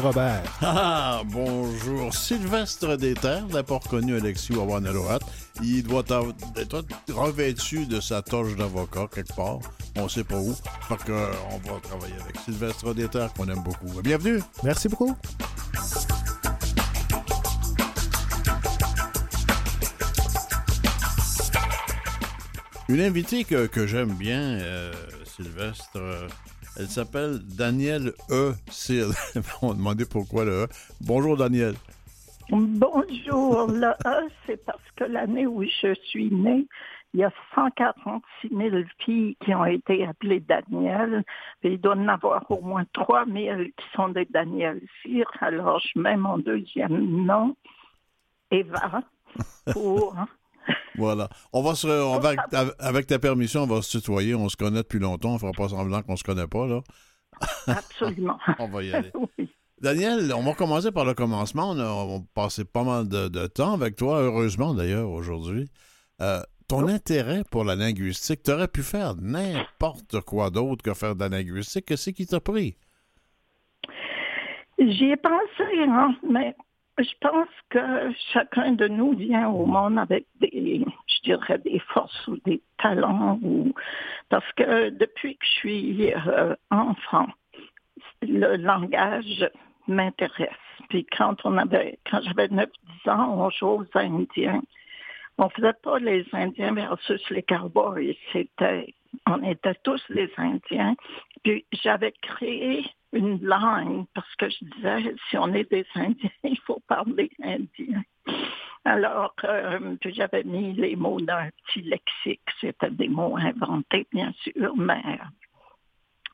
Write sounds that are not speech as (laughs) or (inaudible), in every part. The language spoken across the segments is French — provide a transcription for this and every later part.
Robert? (laughs) Ah, bonjour. Sylvestre Déterre, n'a pas reconnu Alexis Wawanalohat. Il doit être revêtu de sa toche d'avocat quelque part. On ne sait pas où. Fait qu'on va travailler avec Sylvestre Déterre, qu'on aime beaucoup. Bienvenue. Merci beaucoup. Une invitée que, que j'aime bien, euh, Sylvestre, euh, elle s'appelle Danielle E. Cyr. (laughs) On va demander pourquoi le E. Bonjour, Danielle. Bonjour. Le E, c'est parce que l'année où je suis née, il y a 146 000 filles qui ont été appelées Danielle. Il doit y en avoir au moins 3 000 qui sont des Daniel Cyr. Alors, je mets mon deuxième nom, Eva, pour voilà. On va se, on va, avec ta permission, on va se tutoyer. On se connaît depuis longtemps. On ne fera pas semblant qu'on se connaît pas, là. Absolument. (laughs) on va y aller. (laughs) Daniel, on va commencer par le commencement. On a, passé pas mal de, temps avec toi, heureusement d'ailleurs, aujourd'hui. Euh, ton intérêt pour la linguistique, tu aurais pu faire n'importe quoi d'autre que faire de la linguistique. Qu'est-ce qui t'a pris? J'y ai pensé, hein, mais je pense que chacun de nous vient au monde avec des, je dirais, des forces ou des talents. Ou... Parce que depuis que je suis euh, enfant, le langage m'intéresse. Puis quand on avait, quand j'avais 9-10 ans, on jouait aux Indiens. On faisait pas les Indiens versus les cowboys. C'était, on était tous les Indiens. Puis j'avais créé une langue parce que je disais, si on est des Indiens, (laughs) il faut parler indien. Alors, euh, j'avais mis les mots d'un petit lexique. C'était des mots inventés, bien sûr, mais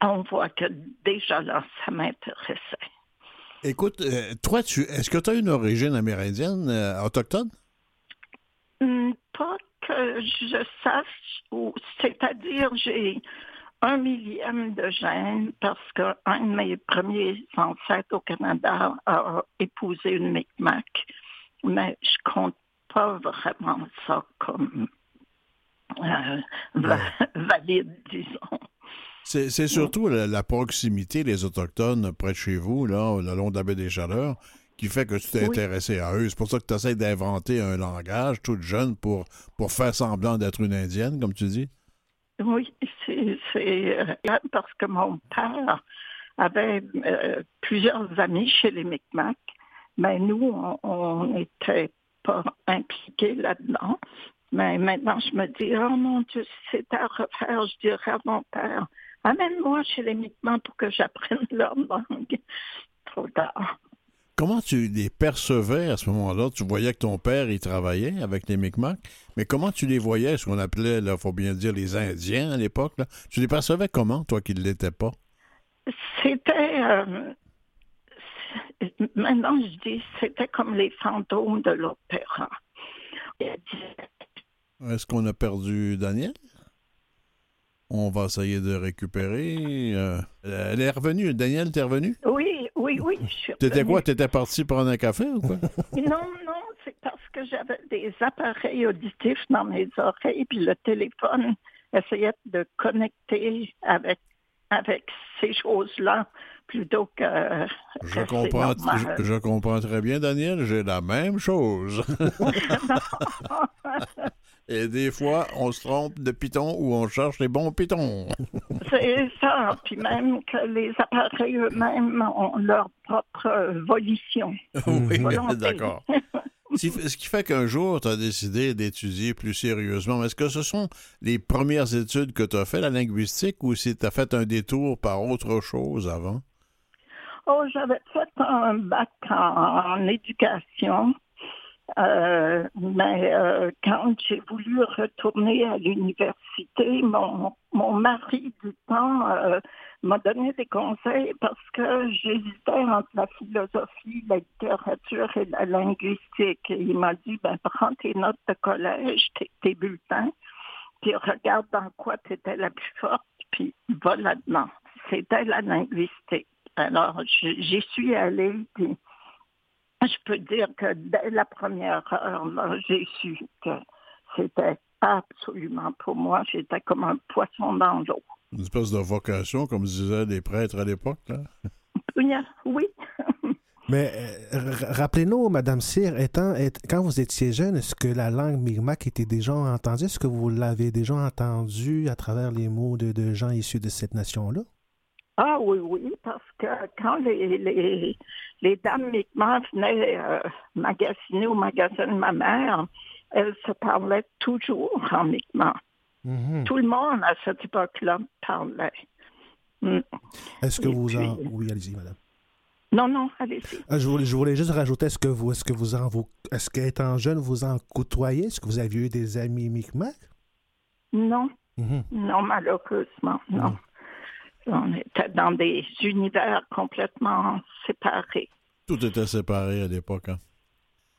on voit que déjà là, ça m'intéressait. Écoute, euh, toi, tu, est-ce que tu as une origine amérindienne, euh, autochtone? Hmm, pas que je sache, c'est-à-dire j'ai un millième de gêne parce qu'un de mes premiers ancêtres au Canada a épousé une Micmac, mais je compte pas vraiment ça comme euh, valide, disons. C'est surtout la, proximité des Autochtones près de chez vous, là, le long de la baie des Chaleurs, qui fait que tu t'es intéressé à eux. C'est pour ça que tu essaies d'inventer un langage toute jeune pour, pour faire semblant d'être une Indienne, comme tu dis? Oui, c'est euh, parce que mon père avait euh, plusieurs amis chez les Micmacs, mais nous, on n'était pas impliqués là-dedans. Mais maintenant, je me dis, oh mon Dieu, si c'était à refaire, je dirais à mon père, amène-moi chez les Micmacs pour que j'apprenne leur langue. Trop tard. Comment tu les percevais à ce moment-là? Tu voyais que ton père, il travaillait avec les Micmacs, mais comment tu les voyais, ce qu'on appelait, il faut bien dire, les Indiens à l'époque? Tu les percevais comment, toi qui ne l'étais pas? C'était... Euh, maintenant, je dis, c'était comme les fantômes de l'opéra. Est-ce qu'on a perdu Daniel? On va essayer de récupérer. Euh, elle est revenue. Daniel, t'es revenu? Oui, oui, oui. T'étais quoi? T'étais parti prendre un café ou quoi? (laughs) non, non, c'est parce que j'avais des appareils auditifs dans mes oreilles, puis le téléphone essayait de connecter avec, avec ces choses-là plutôt que. Je comprends, je, comprends très bien, Daniel. J'ai la même chose. (laughs) (laughs) Et des fois, on se trompe de piton ou on cherche les bons pitons. (laughs) C'est ça. Puis même que les appareils eux-mêmes ont leur propre volition. oui, (laughs) d'accord. Ce qui fait qu'un jour, tu as décidé d'étudier plus sérieusement. Est-ce que ce sont les premières études que tu as fait, la linguistique, ou si tu as fait un détour par autre chose avant? Oh, j'avais fait un bac en éducation. Euh, mais euh, quand j'ai voulu retourner à l'université, mon, mon mari du temps euh, m'a donné des conseils parce que j'hésitais entre la philosophie, la littérature et la linguistique. il m'a dit, ben, prends tes notes de collège, tes, bulletins, puis regarde dans quoi tu étais la plus forte, puis va là-dedans. C'était la linguistique. Alors, j'y suis allée, je peux dire que dès la première heure, j'ai su que c'était absolument pour moi. J'étais comme un poisson dans l'eau. Une espèce de vocation, comme disaient les prêtres à l'époque, là? Oui. (laughs) Mais euh, rappelez-nous, Madame Cyr, étant, quand vous étiez jeune, est-ce que la langue Mi'kmaq était déjà entendue? Est-ce que vous l'avez déjà entendue à travers les mots de, gens issus de cette nation-là? Ah oui, oui, parce que quand les, les, les dames Mi'kmaq venaient euh, magasiner au magasin de ma mère, elles se parlaient toujours en Mi'kmaq. Mm-hmm. Tout le monde à cette époque-là parlait. Mm. Est-ce que vous en... Oui, allez-y, madame. Non, non, allez-y. Ah, je, voulais, je, voulais, juste rajouter, est-ce que vous, est-ce que vous en, vous, est-ce qu'étant jeune, vous en côtoyez? Est-ce que vous aviez eu des amis Micmac? Non. Mm-hmm. Non, malheureusement, non. On était dans des univers complètement séparés. Tout était séparé à l'époque, hein?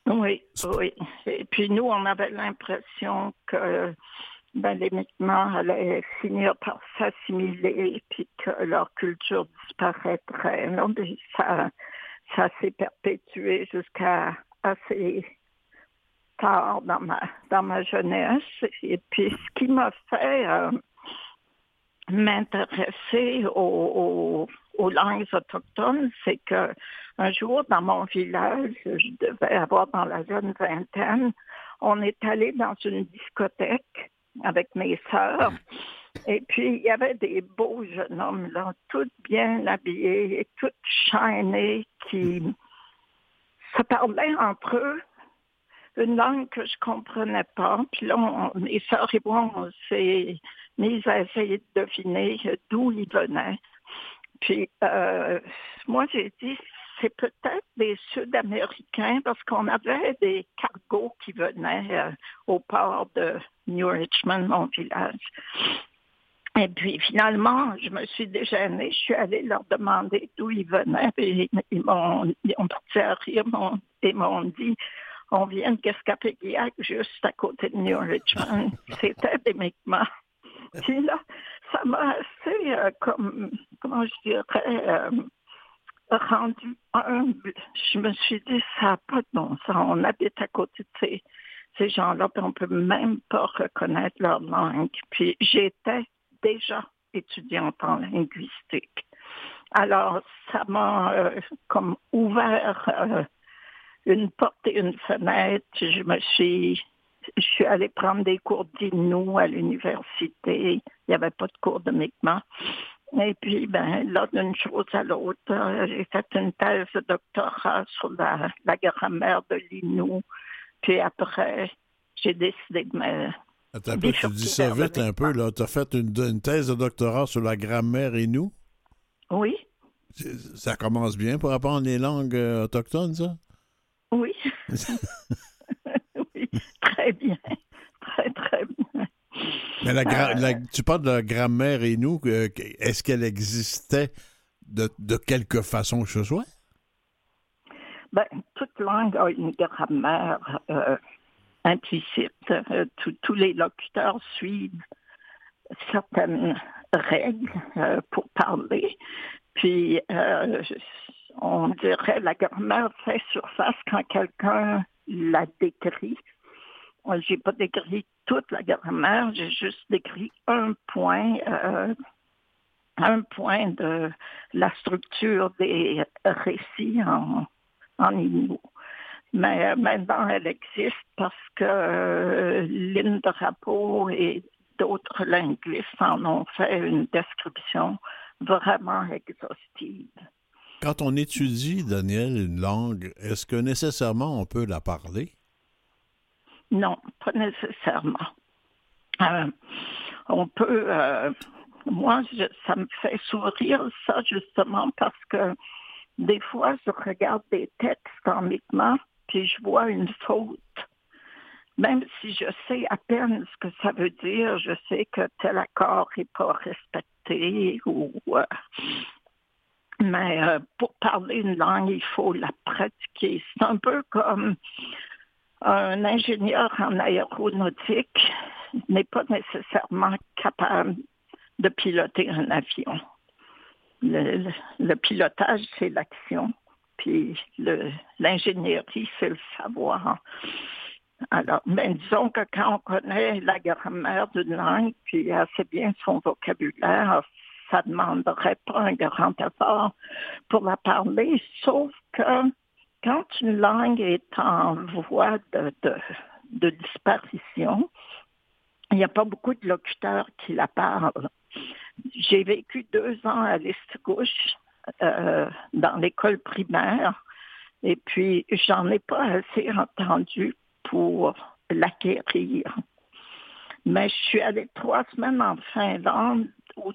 Oui, oui. Et puis nous, on avait l'impression que ben, les Mi'kmaq allaient finir par s'assimiler puis que leur culture disparaîtrait. Non, ça, ça s'est perpétué jusqu'à assez tard dans ma, dans ma jeunesse. Et puis, ce qui m'a fait euh, m'intéresser aux, aux, langues autochtones, c'est que un jour, dans mon village, je devais avoir dans la jeune vingtaine, on est allé dans une discothèque avec mes sœurs. Et puis, il y avait des beaux jeunes hommes, là, tous bien habillés, tous shinés, qui se parlaient entre eux une langue que je comprenais pas. Puis là, mes sœurs et moi, on s'est mis à essayer de deviner d'où ils venaient. Puis, euh, moi, j'ai dit, c'est peut-être des Sud-Américains parce qu'on avait des cargos qui venaient euh, au port de New Richmond, mon village. Et puis finalement, je me suis déjeunée, je suis allée leur demander d'où ils venaient, et ils m'ont ont parti à rire et m'ont dit on vient de Cascapeguiac, juste à côté de New Richmond. (laughs) C'était des Mi'kmaq. Puis là, ça m'a assez, euh, comme, comment je dirais, euh, rendu humble. Je me suis dit, ça n'a pas de bon sens. On habite à côté de ces, gens-là, puis on ne peut même pas reconnaître leur langue. Puis j'étais déjà étudiante en linguistique. Alors, ça m'a euh, comme ouvert une porte et une fenêtre. Je me suis, je suis allée prendre des cours d'Innu à l'université. Il n'y avait pas de cours de Mi'kmaq. Et puis, ben, là, d'une chose à l'autre, j'ai fait une thèse de doctorat sur la, grammaire de l'Innu. Puis après, j'ai décidé de me. Attends peu, tu dis ça vite un peu, là. Tu as fait une, thèse de doctorat sur la grammaire Innu? Oui. Ça commence bien pour apprendre les langues euh, autochtones, ça? Oui, (laughs) très bien. (laughs) Très, très bien. Mais la, tu parles de la grammaire et nous, est-ce qu'elle existait de, quelque façon que ce soit? Ben, toute langue a une grammaire euh, implicite. Euh, tous les locuteurs suivent certaines règles euh, pour parler. Puis, on dirait la grammaire fait surface quand quelqu'un la décrit j'ai pas décrit toute la grammaire, j'ai juste décrit un point, euh, un point de la structure des récits en, en Mais euh, maintenant, elle existe parce que euh, Linda Drapeau et d'autres linguistes en ont fait une description vraiment exhaustive. Quand on étudie, Daniel, une langue, est-ce que nécessairement on peut la parler? Non, pas nécessairement. Euh, on peut, euh, moi, ça me fait sourire ça justement parce que des fois, je regarde des textes en Mi'kmaq, puis je vois une faute. Même si je sais à peine ce que ça veut dire, je sais que tel accord n'est pas respecté ou euh, mais pour parler une langue, il faut la pratiquer. C'est un peu comme un ingénieur en aéronautique n'est pas nécessairement capable de piloter un avion. Le, pilotage, c'est l'action, puis l'ingénierie, c'est le savoir. Alors, mais disons que quand on connaît la grammaire d'une langue, puis assez bien son vocabulaire, ça ne demanderait pas un grand effort pour la parler, sauf que quand une langue est en voie de, disparition, il n'y a pas beaucoup de locuteurs qui la parlent. J'ai vécu deux ans à l'Est-Gauche, euh, dans l'école primaire, et puis j'en ai pas assez entendu pour l'acquérir. Mais je suis allée trois semaines en Finlande où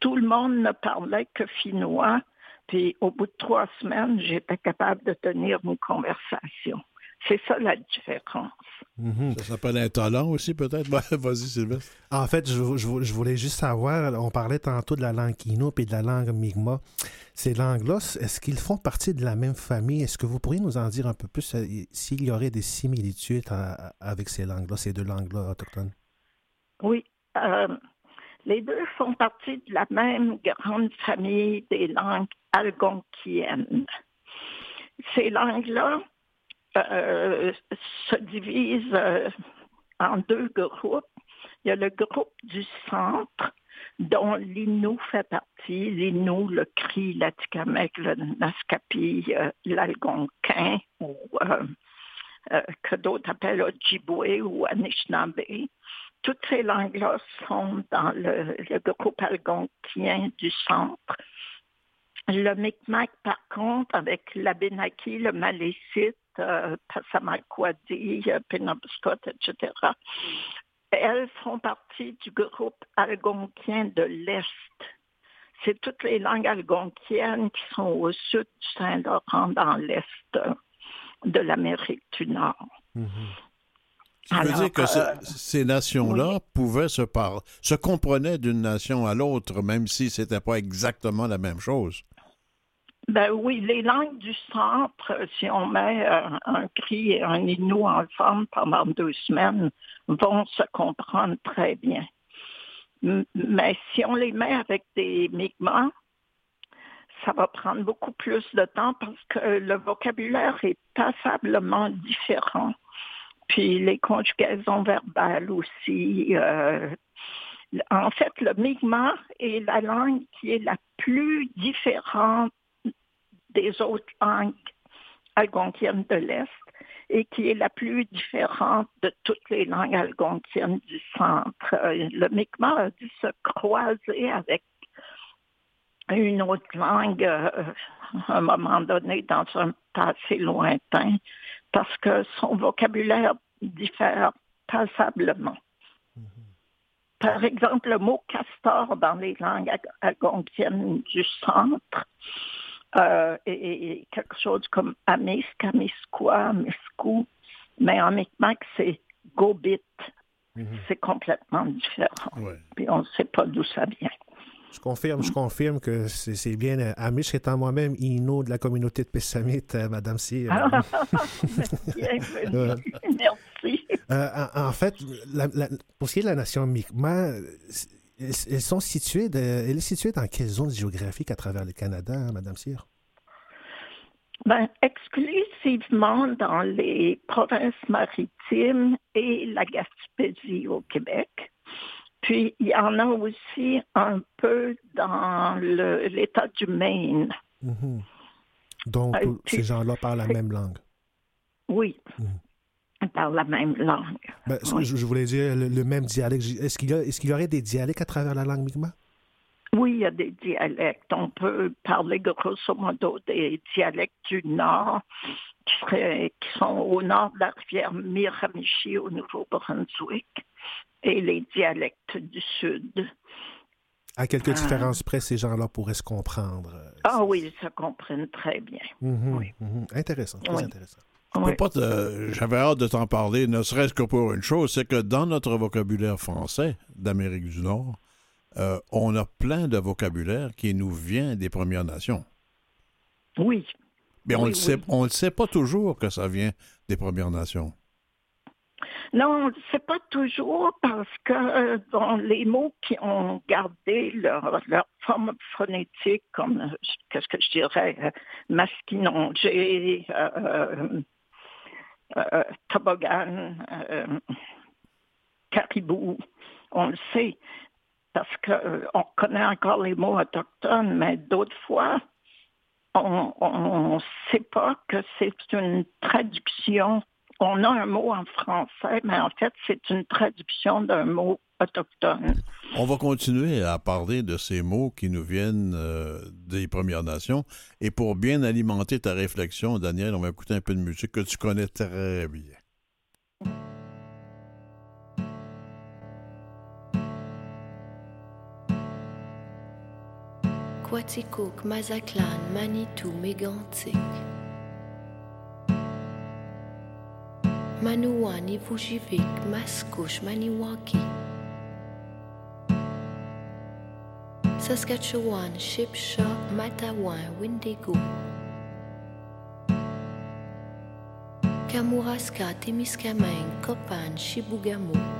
tout le monde ne parlait que finnois. Puis au bout de trois semaines, j'étais capable de tenir une conversation. C'est ça la différence. Mhm. Ça s'appelle un talent aussi, peut-être? (laughs) Vas-y, Sylvestre. En fait, je, voulais juste savoir, on parlait tantôt de la langue Kino et de la langue Mi'kmaq. Ces langues-là, est-ce qu'ils font partie de la même famille? Est-ce que vous pourriez nous en dire un peu plus euh, s'il y aurait des similitudes avec ces langues-là, ces deux langues-là autochtones? Oui. Euh, les deux font partie de la même grande famille des langues algonquiennes. Ces langues-là euh, se divisent euh, en deux groupes. Il y a le groupe du centre, dont l'Innu fait partie, l'Innu, le Cri, l'Atikamekw, le Naskapi, l'Algonquin, ou que d'autres appellent Ojibwe ou Anishinaabe toutes ces langues-là sont dans le, groupe algonquien du centre. Le Micmac, par contre, avec l'Abenaki, le Malécite, euh, Passamaquoddy, euh, Penobscot, etc., elles font partie du groupe algonquien de l'Est. C'est toutes les langues algonquiennes qui sont au sud du Saint-Laurent, dans l'Est de l'Amérique du Nord. Mm-hmm. Ça veut dire que euh, ces nations-là pouvaient se parler, se comprenaient d'une nation à l'autre, même si ce n'était pas exactement la même chose? Ben oui, les langues du centre, si on met euh, un cri et un inou ensemble pendant deux semaines, vont se comprendre très bien. Mais si on les met avec des Mi'kmaq, ça va prendre beaucoup plus de temps parce que le vocabulaire est passablement différent puis les conjugaisons verbales aussi. Euh, en fait, le Mi'kmaq est la langue qui est la plus différente des autres langues algonquiennes de l'Est et qui est la plus différente de toutes les langues algonquiennes du centre. Le Mi'kmaq a dû se croiser avec une autre langue euh, à un moment donné dans un passé lointain parce que son vocabulaire diffère passablement. Mm-hmm. Par exemple, le mot castor dans les langues algonquiennes du centre euh, est, quelque chose comme amis, amisqua, amiscou, mais en Micmac, c'est gobit. Mm-hmm. C'est complètement différent. Puis on ne sait pas d'où ça vient. Je confirme, je confirme que c'est bien euh, Amish étant moi-même Ino de la communauté de Pessamit, euh, Madame Cyr. Ah, (laughs) Merci. Euh, en, fait, pour ce qui est de la nation Mi'kmaq, elles, sont situées elle est située dans quelle zone géographique à travers le Canada, Madame Cyr? Ben, exclusivement dans les provinces maritimes et la Gaspésie au Québec. Puis, il y en a aussi un peu dans l'État du Maine. Mhm. Donc, euh, ces gens-là parlent la même langue. Oui. Mhm. parlent la même langue. Ben, je, voulais dire le, même dialecte. Est-ce qu'il y, est y, aurait des dialectes à travers la langue Mi'kmaq? Oui, il y a des dialectes. On peut parler grosso modo des dialectes du Nord qui, qui sont au nord de la rivière Miramichi au Nouveau-Brunswick et les dialectes du Sud. À quelques ah. différences près, ces gens-là pourraient se comprendre. Ah oui, ils se comprennent très bien. Mhm, oui. Mhm. Intéressant, très intéressant. J'avais hâte de t'en parler, ne serait-ce que pour une chose, c'est que dans notre vocabulaire français d'Amérique du Nord, euh, on a plein de vocabulaire qui nous vient des Premières Nations. Oui. Mais on ne le sait pas toujours que ça vient des Premières Nations. Non, sait pas toujours parce que euh, les mots qui ont gardé leur, forme phonétique, comme, euh, qu'est-ce que je dirais, euh, masquinongé, toboggan, caribou, on le sait. Parce qu'on connaît encore les mots autochtones, mais d'autres fois, on ne sait pas que c'est une traduction. On a un mot en français, mais en fait, c'est une traduction d'un mot autochtone. On va continuer à parler de ces mots qui nous viennent euh, des Premières Nations. Et pour bien alimenter ta réflexion, Daniel, on va écouter un peu de musique que tu connais très bien. Quaticook, Mazatlan, Manitou, Mégantic. Manouan, Ivujivik, Mascouche, Maniwaki. Saskatchewan, Shipshaw, Matawan, Windigo. Kamouraska, Témiscamingue, Copan, Chibougamau.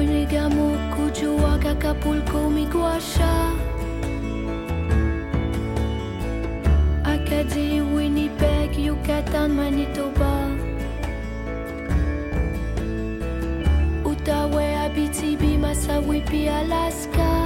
Bergamo, Cujuaca, Acapulco, Miguacha Acadie, Winnipeg, Yucatan, Manitoba Outaouais, Abitibi, Massawipi, Alaska.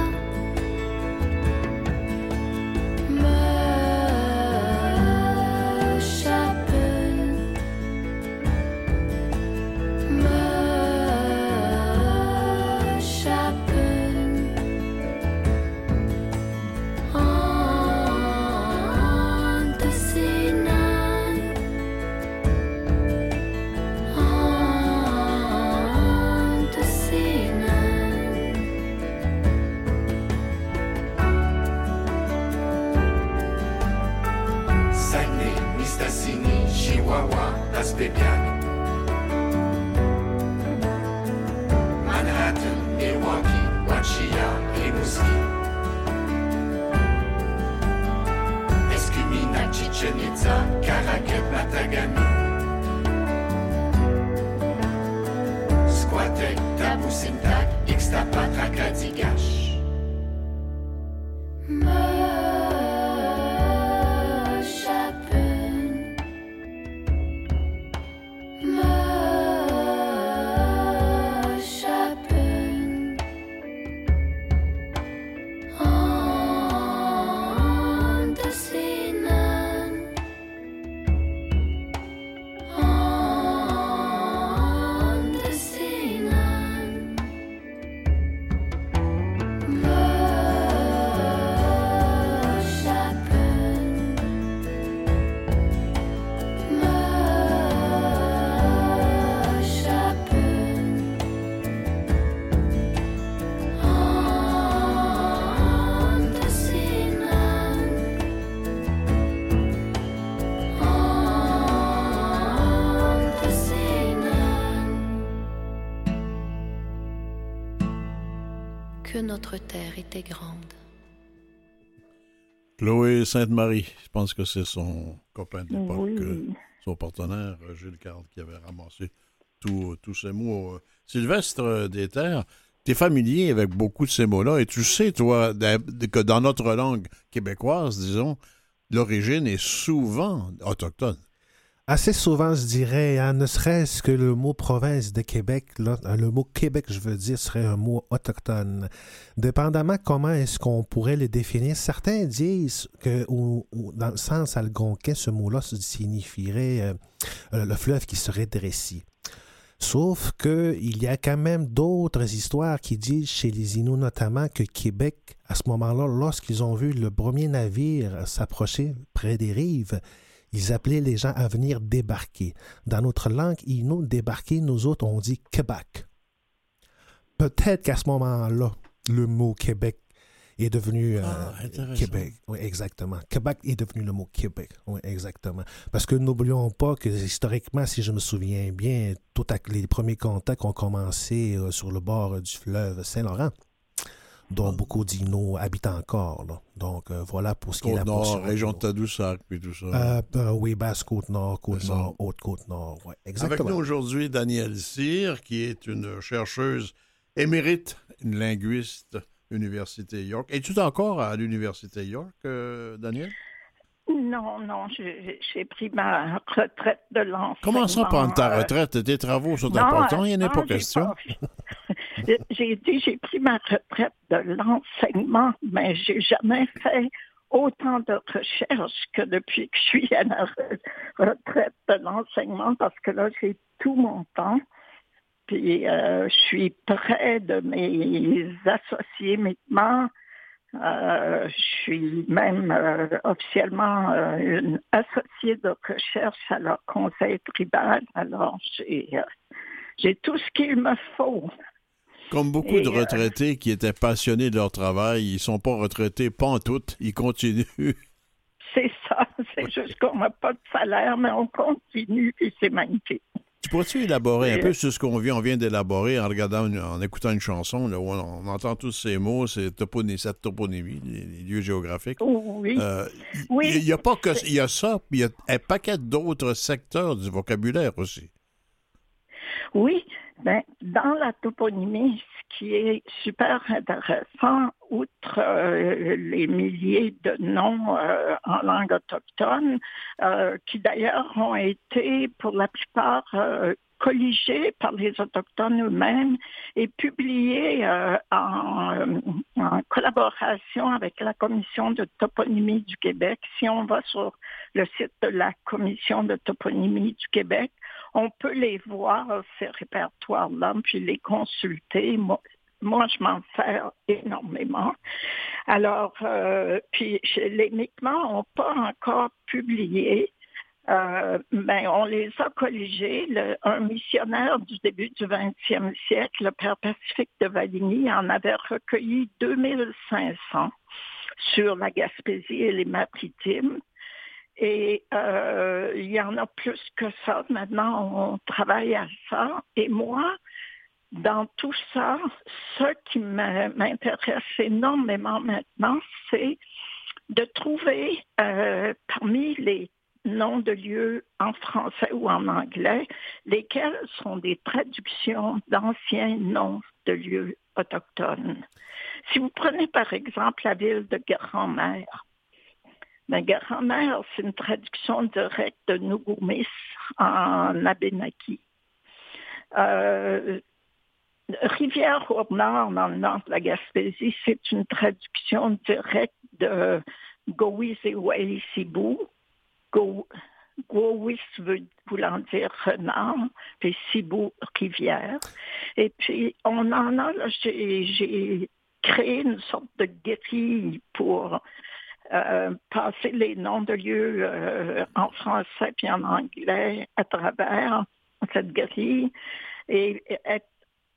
Notre terre était grande. Chloé Sainte-Marie, je pense que c'est son copain de l'époque, euh, son partenaire, Gilles Card, qui avait ramassé tous ces mots. Sylvestre des Terres, tu es familier avec beaucoup de ces mots-là et tu sais, toi, que dans notre langue québécoise, disons, l'origine est souvent autochtone. Assez souvent, je dirais, hein, ne serait-ce que le mot province de Québec, hein, le mot Québec, je veux dire, serait un mot autochtone. Dépendamment comment est-ce qu'on pourrait le définir, certains disent que, dans le sens algonquin, ce mot-là signifierait euh, le fleuve qui serait dressé. Sauf qu'il y a quand même d'autres histoires qui disent chez les Inuits notamment que Québec, à ce moment-là, lorsqu'ils ont vu le premier navire s'approcher près des rives, ils appelaient les gens à venir débarquer. Dans notre langue Inuit, débarquer, nous autres, on dit Québec. Peut-être qu'à ce moment-là, le mot Québec est devenu euh, ah, Québec. Oui, exactement. Québec est devenu le mot Québec. Oui, exactement. Parce que n'oublions pas que historiquement, si je me souviens bien, tous les premiers contacts ont commencé euh, sur le bord du fleuve Saint-Laurent dont ah. beaucoup d'Inuits habitent encore. Donc, euh, voilà pour ce qui est la Nord, région de Tadoussac, puis tout ça. oui, Basse-Côte-Nord, Côte-Nord, Haute-Côte-Nord, ouais, exactement. Avec nous aujourd'hui, Danielle Cyr, qui est une chercheuse émérite, une linguiste Université York. Es-tu encore à l'Université York, euh, Daniel? Non, non, j'ai pris ma retraite de l'enseignement. Comment ça, prendre ta euh, retraite? Tes travaux sont importants, il n'y en a pas question. (laughs) j'ai dit, j'ai pris ma retraite de l'enseignement, mais j'ai jamais fait autant de recherches que depuis que je suis à la retraite de l'enseignement, parce que là, j'ai tout mon temps. Puis euh, je suis près de mes associés maintenant. Euh, je suis même euh, officiellement une associée de recherche à leur conseil tribal. Alors, j'ai tout ce qu'il me faut. Comme beaucoup de retraités qui étaient passionnés de leur travail, ils ne sont pas retraités, pas en tout, ils continuent. (laughs) C'est ça, c'est juste qu'on n'a pas de salaire, mais on continue et c'est magnifique. Tu pourrais-tu élaborer un peu sur ce qu'on vient, on vient d'élaborer en regardant, en écoutant une chanson où on, entend tous ces mots, cette toponymie, les, lieux géographiques. Oui. Euh, il n'y a pas que il y a ça, puis il y a un paquet d'autres secteurs du vocabulaire aussi. Oui, ben, dans la toponymie, ce qui est super intéressant, outre euh, les milliers de noms euh, en langue autochtone, euh, qui d'ailleurs ont été pour la plupart colligés par les Autochtones eux-mêmes et publiés en, en, collaboration avec la Commission de toponymie du Québec. Si on va sur le site de la Commission de toponymie du Québec, on peut les voir, ces répertoires-là, puis les consulter. Moi, moi, je m'en sers énormément. Alors, euh, puis les Mi'kmaq n'ont pas encore publié, euh, mais on les a colligés. un missionnaire du début du 20e siècle, le père Pacifique de Valigny, en avait recueilli 2500 sur la Gaspésie et les Maritimes. Et euh, il y en a plus que ça. Maintenant, on travaille à ça. Et moi, dans tout ça, ce qui m'intéresse énormément maintenant, c'est de trouver euh, parmi les noms de lieux en français ou en anglais, lesquels sont des traductions d'anciens noms de lieux autochtones. Si vous prenez par exemple la ville de Grand-Mère, Ma grand-mère, c'est une traduction directe de Nugumis en Abénaki. Euh, Rivière au nord, dans le nord de la Gaspésie, c'est une traduction directe de Gowis Sibou. Gowis veut voulant dire renard, puis Sibou, rivière. Et puis, on en a, j'ai créé une sorte de guérille pour euh, passer les noms de lieux euh, en français puis en anglais à travers cette grille et,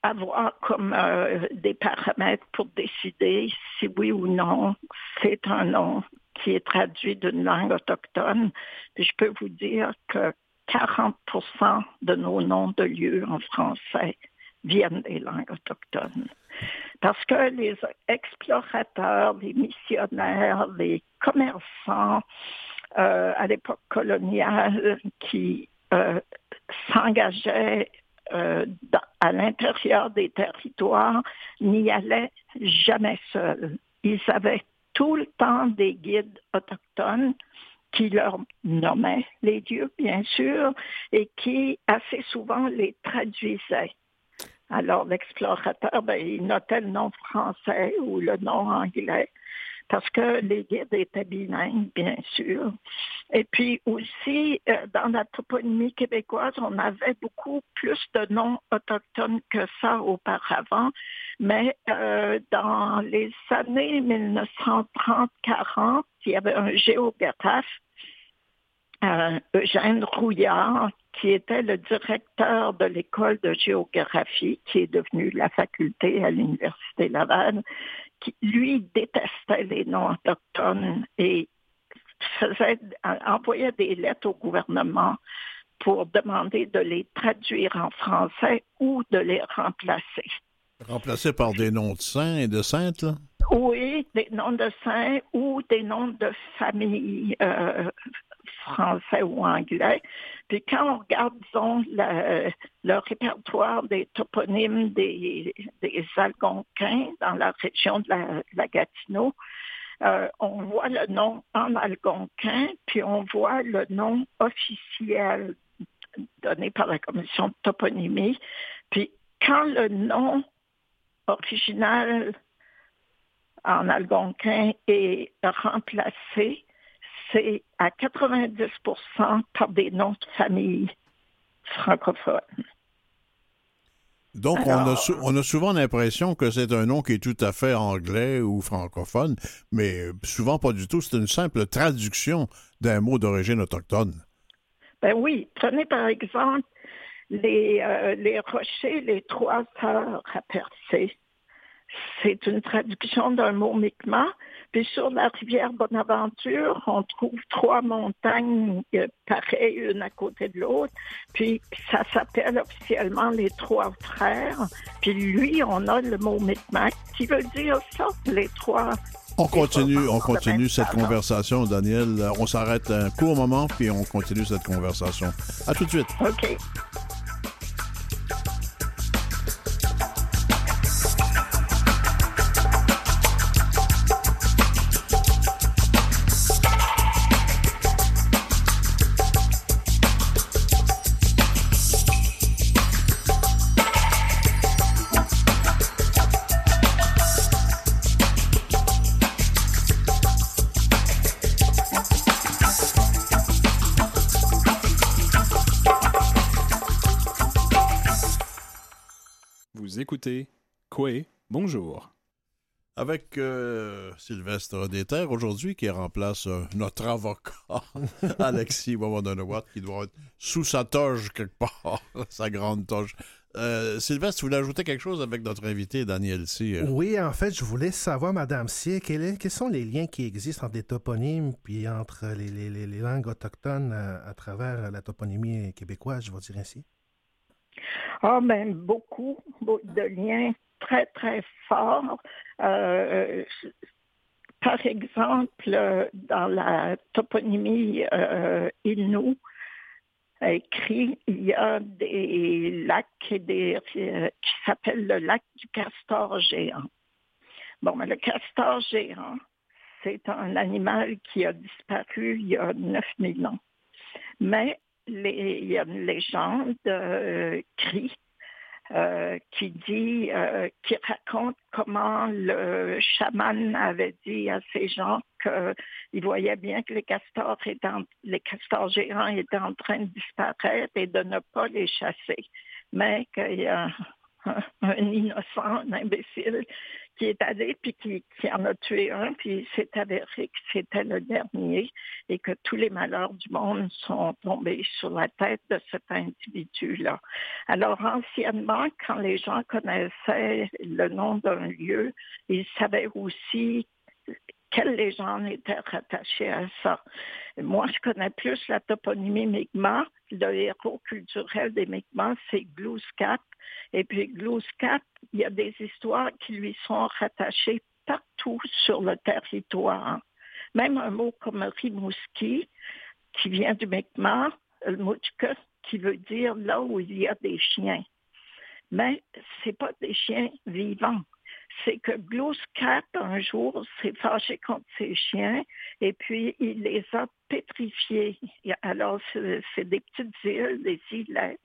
avoir comme euh, des paramètres pour décider si oui ou non c'est un nom qui est traduit d'une langue autochtone. Je peux vous dire que 40% de nos noms de lieux en français viennent des langues autochtones. Parce que les explorateurs, les missionnaires, les commerçants euh, à l'époque coloniale qui euh, s'engageaient euh, à l'intérieur des territoires n'y allaient jamais seuls. Ils avaient tout le temps des guides autochtones qui leur nommaient les dieux, bien sûr, et qui assez souvent les traduisaient. Alors l'explorateur, ben, il notait le nom français ou le nom anglais parce que les guides étaient bilingues, bien sûr. Et puis aussi, euh, dans la toponymie québécoise, on avait beaucoup plus de noms autochtones que ça auparavant, mais euh, dans les années 1930-40, il y avait un géographe, euh, Eugène Rouillard, qui était le directeur de l'école de géographie, qui est devenue la faculté à l'Université Laval, qui, lui, détestait les noms autochtones et faisait, envoyait des lettres au gouvernement pour demander de les traduire en français ou de les remplacer. Remplacer par des noms de saints et de saintes, là? Oui, des noms de saints ou des noms de familles euh, français ou anglais. Puis quand on regarde, disons, le, répertoire des toponymes des, Algonquins dans la région de la, Gatineau, euh, on voit le nom en algonquin, puis on voit le nom officiel donné par la commission de toponymie. Puis quand le nom original en algonquin est remplacé, c'est à 90% par des noms de famille francophones. Donc, on, a souvent l'impression que c'est un nom qui est tout à fait anglais ou francophone, mais souvent pas du tout. C'est une simple traduction d'un mot d'origine autochtone. Ben oui. Prenez par exemple les, euh, les rochers, les trois sœurs à percer. C'est une traduction d'un mot Mi'kmaq, puis sur la rivière Bonaventure, on trouve trois montagnes euh, pareilles, une à côté de l'autre. Puis ça s'appelle officiellement les trois frères. Puis lui, on a le mot Micmac qui veut dire ça, les trois. On continue, on continue cette conversation, Daniel. On s'arrête un court moment, puis on continue cette conversation. À tout de suite. OK. Coué, bonjour. Avec euh, Sylvestre Déterre aujourd'hui qui remplace euh, notre avocat, (laughs) Alexis Wawadonawat, qui doit être sous sa toge quelque part, (laughs) sa grande toge. Euh, Sylvestre, tu voulais ajouter quelque chose avec notre invité, Daniel C. Oui, en fait, je voulais savoir, Madame C, quels, sont les liens qui existent entre les toponymes puis entre les, langues autochtones à, travers la toponymie québécoise, je vais dire ainsi? Ah, ben, beaucoup, de liens très, très forts. Euh, par exemple, dans la toponymie euh, écrit, il y a des lacs euh, qui s'appellent le lac du castor géant. Bon, mais le castor géant, c'est un animal qui a disparu il y a 9000 ans. Mais il y a une légende euh, cri euh, qui dit, euh, qui raconte comment le chaman avait dit à ces gens qu'il voyait bien que les castors, étaient les castors géants étaient en train de disparaître et de ne pas les chasser, mais qu'il y a (laughs) un innocent, un imbécile qui est allé puis qui, en a tué un, puis c'est avéré que c'était le dernier et que tous les malheurs du monde sont tombés sur la tête de cet individu-là. Alors anciennement, quand les gens connaissaient le nom d'un lieu, ils savaient aussi quelle légende était rattachée à ça. Moi, je connais plus la toponymie Mi'kmaq. Le héros culturel des Mi'kmaq, c'est Glooskap. Et puis Glooskap, il y a des histoires qui lui sont rattachées partout sur le territoire. Même un mot comme Rimouski, qui vient du Mi'kmaq, le Mutchka, qui veut dire là où il y a des chiens. mais c'est pas des chiens vivants. C'est que Glooskap, un jour, s'est fâché contre ses chiens et puis il les a pétrifiés. Alors, c'est des petites îles, des îlets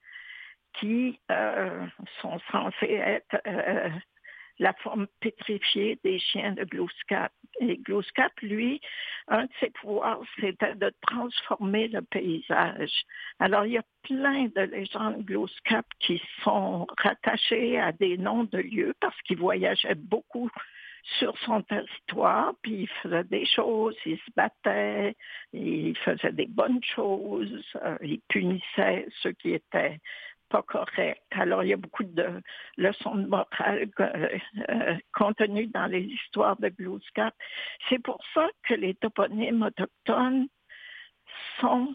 qui euh, sont censés être euh, la forme pétrifiée des chiens de Glooskap. Et Glooskap, lui, un de ses pouvoirs, c'était de transformer le paysage. Alors, il y a plein de légendes Glooskap qui sont rattachées à des noms de lieux parce qu'il voyageait beaucoup sur son territoire, puis il faisait des choses, il se battait, il faisait des bonnes choses, euh, il punissait ceux qui étaient correct. Alors, il y a beaucoup de leçons de morale (laughs) euh, contenues dans les histoires de Glooskap. C'est pour ça que les toponymes autochtones sont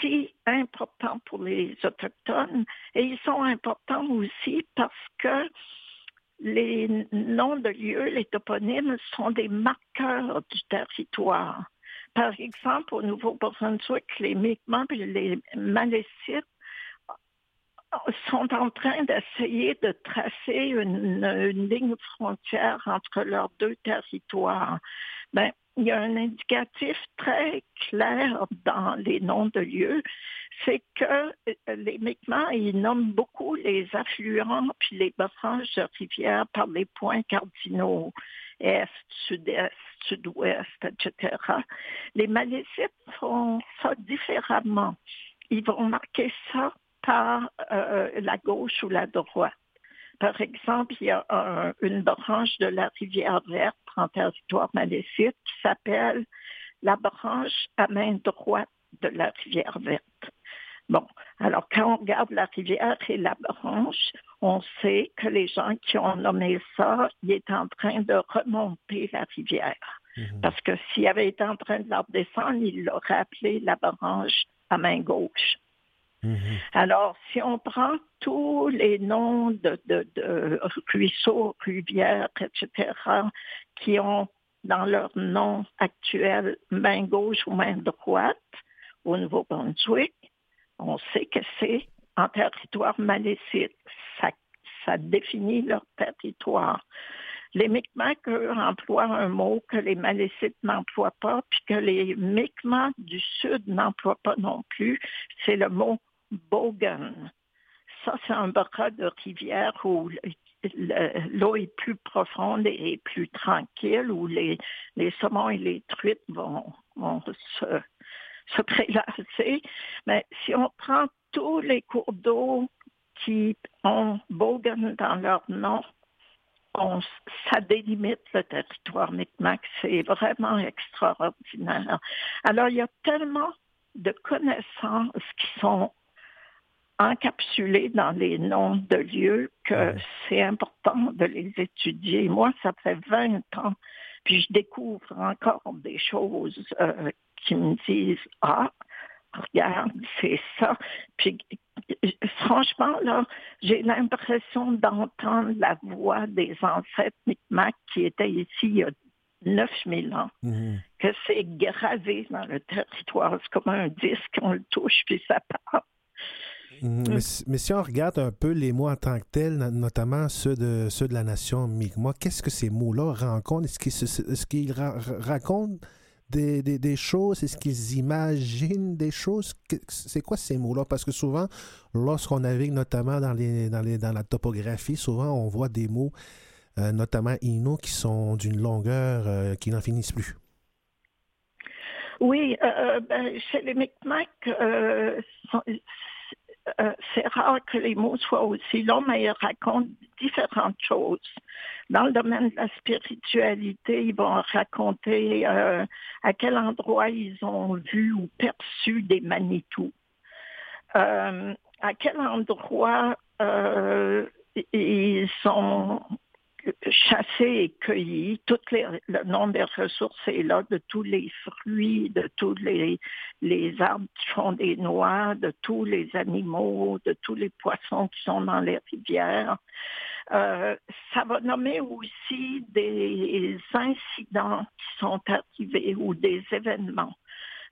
si importants pour les Autochtones et ils sont importants aussi parce que les noms de lieux, les toponymes, sont des marqueurs du territoire. Par exemple, au Nouveau-Brunswick, les Mi'kmaq et les Malécites sont en train d'essayer de tracer une, ligne frontière entre leurs deux territoires. Ben, il y a un indicatif très clair dans les noms de lieux, c'est que euh, les Mi'kmaq, ils nomment beaucoup les affluents puis les barrages de rivières par les points cardinaux, est, sud-est, sud-ouest, etc. Les Malécites font ça différemment. Ils vont marquer ça par euh, la gauche ou la droite. Par exemple, il y a une branche de la rivière verte en territoire maléfique qui s'appelle la branche à main droite de la rivière verte. Bon, alors quand on regarde la rivière et la branche, on sait que les gens qui ont nommé ça, ils étaient en train de remonter la rivière. Mhm. Parce que s'ils avaient été en train de la descendre, ils l'auraient appelé la branche à main gauche. Mhm. Alors, si on prend tous les noms de, ruisseaux, rivières, etc., qui ont dans leur nom actuel main gauche ou main droite au Nouveau-Brunswick, on sait que c'est en territoire malécite. Ça, définit leur territoire. Les Mi'kmaq, emploient un mot que les Malécites n'emploient pas, puis que les Mi'kmaq du Sud n'emploient pas non plus. C'est le mot Bogan. Ça, c'est un bras de rivière où l'eau est plus profonde et plus tranquille, où les, les saumons et les truites vont, se, se prélasser. Mais si on prend tous les cours d'eau qui ont Bogan dans leur nom, on, ça délimite le territoire Micmac. C'est vraiment extraordinaire. Alors, il y a tellement de connaissances qui sont encapsulés dans les noms de lieux que c'est important de les étudier. Moi, ça fait 20 ans, puis je découvre encore des choses euh, qui me disent, ah, regarde, c'est ça. Puis franchement, là, j'ai l'impression d'entendre la voix des ancêtres Micmac qui étaient ici il y a 9000 ans, mhm. que c'est gravé dans le territoire. C'est comme un disque, on le touche, puis ça part. Mhm. Mais, si on regarde un peu les mots en tant que tels, notamment ceux de, ceux de la nation Mi'kmaq, qu'est-ce que ces mots-là rencontrent? Est-ce qu'ils racontent des, choses? Est-ce qu'ils imaginent des choses? C'est quoi ces mots-là? Parce que souvent, lorsqu'on navigue notamment dans, les, dans, les, dans la topographie, souvent on voit des mots, euh, notamment Inno, qui sont d'une longueur euh, qui n'en finissent plus. Oui, euh, ben, chez les Micmacs, euh, c'est rare que les mots soient aussi longs, mais ils racontent différentes choses. Dans le domaine de la spiritualité, ils vont raconter euh, à quel endroit ils ont vu ou perçu des Manitou. Euh, à quel endroit ils ont chasser et cueillir. Tout le nombre des ressources est là, de tous les fruits, de tous les, les arbres qui font des noix, de tous les animaux, de tous les poissons qui sont dans les rivières. Euh, ça va nommer aussi des incidents qui sont arrivés ou des événements.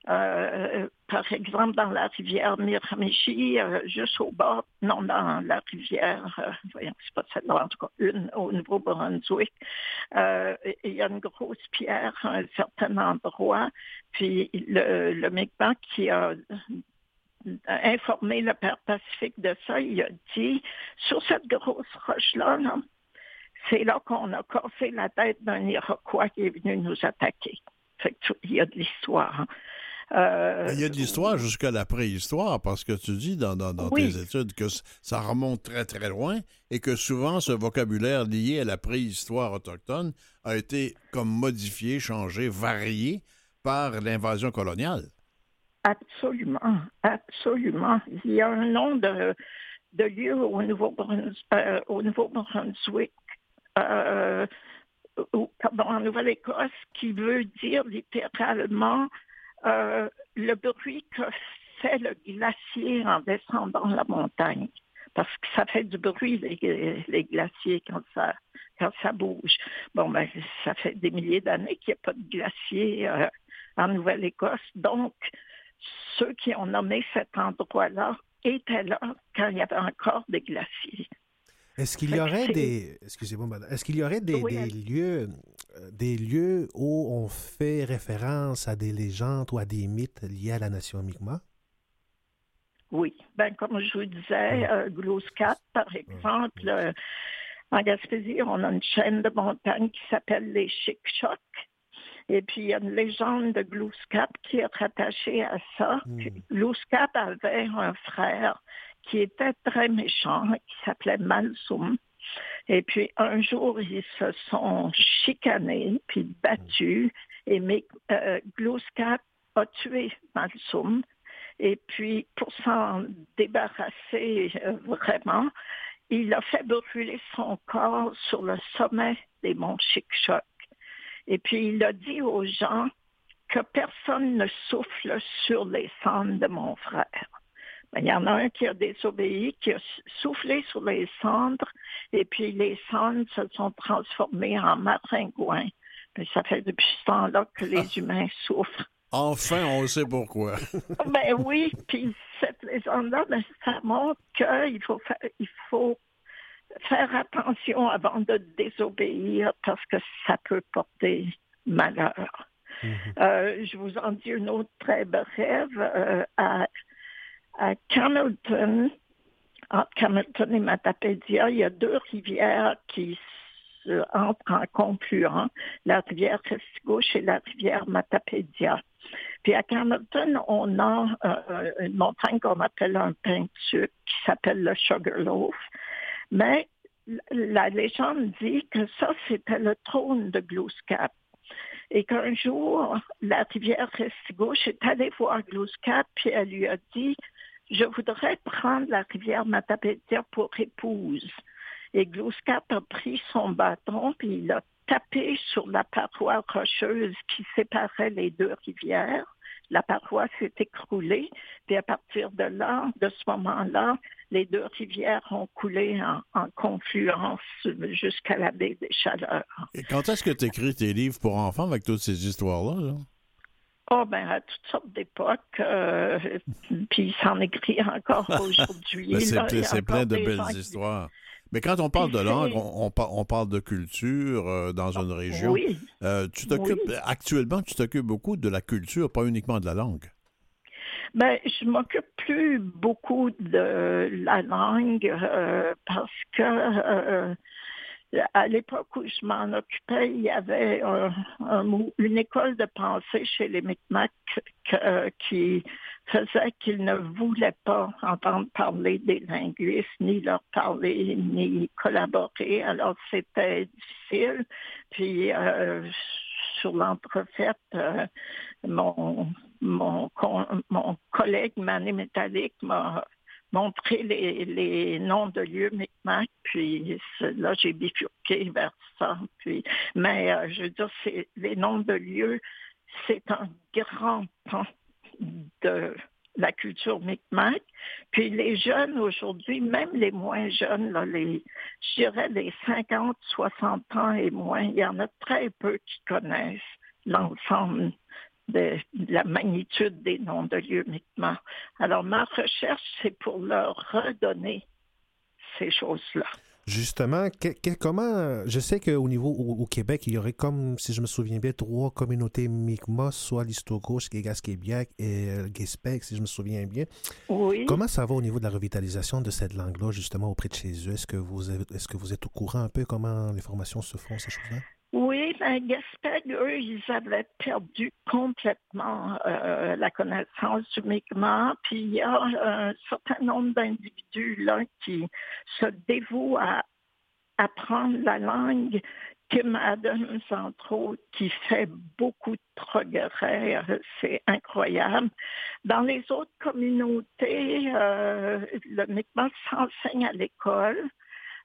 Euh, par exemple, dans la rivière Miramichi, euh, juste au bord, non, dans la rivière, euh, voyons, c'est pas celle-là, en tout cas, une au Nouveau-Brunswick, il y a une grosse pierre à un certain endroit, puis le, le qui a informé le Père Pacifique de ça, il a dit, sur cette grosse roche-là, c'est là qu'on a cassé la tête d'un Iroquois qui est venu nous attaquer. Fait il y a de l'histoire. Hein. Euh, il y a de l'histoire jusqu'à la préhistoire, parce que tu dis dans, tes études que ça remonte très, très loin et que souvent ce vocabulaire lié à la préhistoire autochtone a été comme modifié, changé, varié par l'invasion coloniale. Absolument, absolument. Il y a un nom de, de lieu au Nouveau-Brunswick, euh, au Nouveau-Brunswick euh, en Nouvelle-Écosse qui veut dire littéralement euh, le bruit que fait le glacier en descendant la montagne. Parce que ça fait du bruit, les, glaciers, quand ça, quand ça bouge. Bon, ben, ça fait des milliers d'années qu'il n'y a pas de glacier euh, en Nouvelle-Écosse. Donc, ceux qui ont nommé cet endroit-là étaient là quand il y avait encore des glaciers. Est-ce qu'il y aurait des excusez-moi est-ce qu'il y aurait des, lieux des lieux où on fait référence à des légendes ou à des mythes liés à la nation Mi'kmaq? Oui, ben comme je vous disais, euh, Glouscat, par exemple, euh, en Gaspésie, on a une chaîne de montagnes qui s'appelle les Chic-Chocs. Et puis, il y a une légende de Glouscat qui est rattachée à ça. Hmm. avait un frère qui était très méchant, qui s'appelait Malsum. Et puis un jour, ils se sont chicanés, puis battus, et euh, a tué Malsum. Et puis, pour s'en débarrasser euh, vraiment, il a fait brûler son corps sur le sommet des monts Chic-Choc. Et puis, il a dit aux gens que personne ne souffle sur les cendres de mon frère. Ben, il y en a un qui a désobéi, qui a soufflé sur les cendres, et puis les cendres se sont transformées en maringouins. Ben, ça fait depuis ce temps-là que les ah. humains souffrent. Enfin, on sait pourquoi. (laughs) ben oui, puis cette légende-là, ben, ça montre qu'il faut faire, il faut faire attention avant de désobéir parce que ça peut porter malheur. Mhm. Euh, je vous en dis une autre très brève. Euh, à à Camilton, entre Camilton et Matapédia, il y a deux rivières qui entrent en confluent, la rivière Restigouche et la rivière Matapédia. Puis à Camilton, on a euh, une montagne qu'on appelle un sucre qui s'appelle le Sugarloaf. Mais la légende dit que ça, c'était le trône de Glooscap. Et qu'un jour, la rivière Restigouche est allée voir Glooscap, puis elle lui a dit je voudrais prendre la rivière Matapédia pour épouse. Et Glouscat a pris son bâton, puis il a tapé sur la paroi rocheuse qui séparait les deux rivières. La paroi s'est écroulée, puis à partir de là, de ce moment-là, les deux rivières ont coulé en, confluence jusqu'à la baie des Chaleurs. Et quand est-ce que tu écris tes livres pour enfants avec toutes ces histoires-là? là? Oh, ben, à toutes sortes d'époques. Euh, (laughs) puis il s'en écrit encore (laughs) aujourd'hui. c'est plein de belles histoires. Mais quand on parle de langue, on, on, parle de culture euh, dans une région. Oui. Euh, tu t'occupes actuellement, tu t'occupes beaucoup de la culture, pas uniquement de la langue. Ben, je m'occupe plus beaucoup de la langue parce que à l'époque où je m'en occupais, il y avait une école de pensée chez les Micmacs euh, qui faisait qu'ils ne voulaient pas entendre parler des linguistes, ni leur parler, ni collaborer. Alors c'était difficile. Puis euh, sur l'entrefaite, euh, mon, mon, mon collègue Mané Métallique m'a montrer les, noms de lieux Micmac, puis là, j'ai bifurqué vers ça. Puis, mais euh, je veux dire, les noms de lieux, c'est un grand pan de la culture Micmac. Puis les jeunes aujourd'hui, même les moins jeunes, là, les, je dirais les 50, 60 ans et moins, il y en a très peu qui connaissent l'ensemble de, la magnitude des noms de lieux Mi'kmaq. Alors, ma recherche, c'est pour leur redonner ces choses-là. Justement, comment je sais qu'au niveau au, Québec, il y aurait comme, si je me souviens bien, trois communautés Mi'kmaq, soit l'Histo-Gauche, et euh, si je me souviens bien. Oui. Comment ça va au niveau de la revitalisation de cette langue-là, justement, auprès de chez eux? Est-ce que vous est-ce que vous êtes au courant un peu comment les formations se font, ces choses-là? Oui, ben, Gaspard, eux, ils avaient perdu complètement euh, la connaissance du Mi'kmaq. Puis il y a un certain nombre d'individus là qui se dévouent à apprendre la langue. Kim Adams, entre autres, qui fait beaucoup de progrès, c'est incroyable. Dans les autres communautés, euh, le Mi'kmaq s'enseigne à l'école,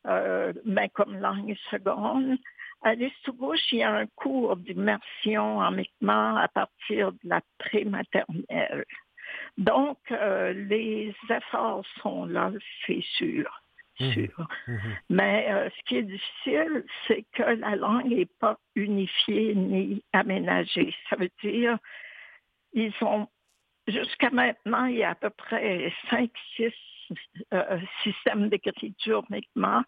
euh, mais comme langue seconde. À l'Est-Gauche, il y a un cours d'immersion en Mi'kmaq à partir de la prématernelle. Donc, euh, les efforts sont là, c'est sûr. Mmh. sûr. Mmh. Mais euh, ce qui est difficile, c'est que la langue n'est pas unifiée ni aménagée. Ça veut dire, ils ont, jusqu'à maintenant, il y a à peu près cinq, six euh, systèmes d'écriture Mi'kmaq.